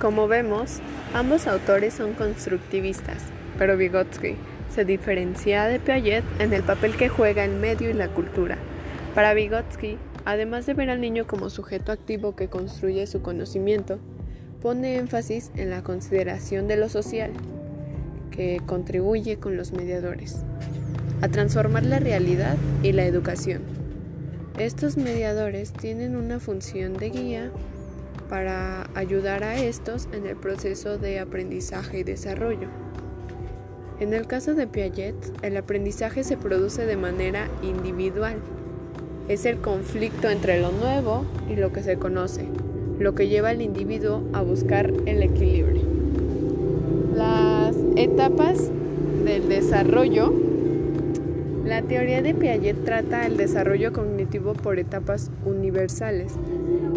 Como vemos, ambos autores son constructivistas, pero Vygotsky se diferencia de Piaget en el papel que juega el medio y la cultura. Para Vygotsky, además de ver al niño como sujeto activo que construye su conocimiento, pone énfasis en la consideración de lo social, que contribuye con los mediadores, a transformar la realidad y la educación. Estos mediadores tienen una función de guía para ayudar a estos en el proceso de aprendizaje y desarrollo. En el caso de Piaget, el aprendizaje se produce de manera individual. Es el conflicto entre lo nuevo y lo que se conoce, lo que lleva al individuo a buscar el equilibrio. Las etapas del desarrollo. La teoría de Piaget trata el desarrollo cognitivo por etapas universales.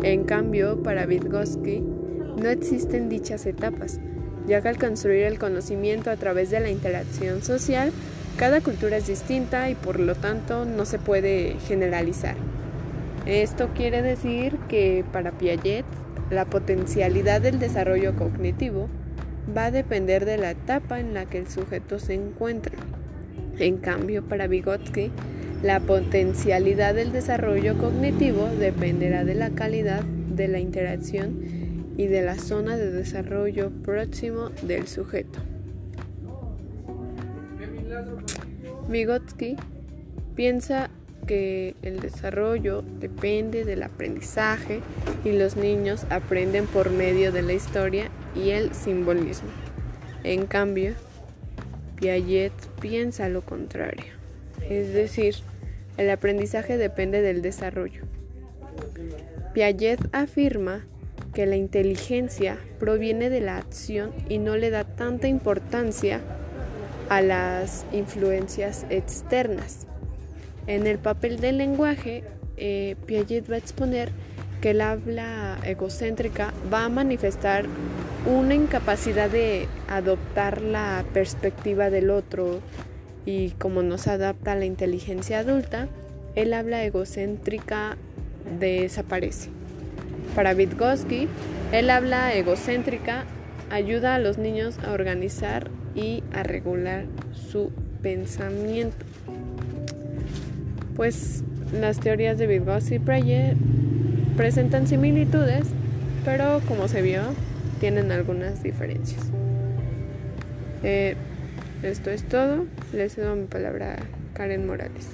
En cambio, para Vygotsky no existen dichas etapas, ya que al construir el conocimiento a través de la interacción social, cada cultura es distinta y por lo tanto no se puede generalizar. Esto quiere decir que para Piaget la potencialidad del desarrollo cognitivo va a depender de la etapa en la que el sujeto se encuentra. En cambio, para Vygotsky, la potencialidad del desarrollo cognitivo dependerá de la calidad de la interacción y de la zona de desarrollo próximo del sujeto. Vygotsky piensa que el desarrollo depende del aprendizaje y los niños aprenden por medio de la historia y el simbolismo. En cambio, Piaget piensa lo contrario, es decir, el aprendizaje depende del desarrollo. Piaget afirma que la inteligencia proviene de la acción y no le da tanta importancia a las influencias externas. En el papel del lenguaje, eh, Piaget va a exponer que el habla egocéntrica va a manifestar una incapacidad de adoptar la perspectiva del otro y como no se adapta a la inteligencia adulta, el habla egocéntrica desaparece. Para Vygotsky, el habla egocéntrica ayuda a los niños a organizar y a regular su pensamiento. Pues las teorías de Vygotsky y Prayer presentan similitudes, pero como se vio, tienen algunas diferencias. Eh, esto es todo. Les cedo mi palabra a Karen Morales.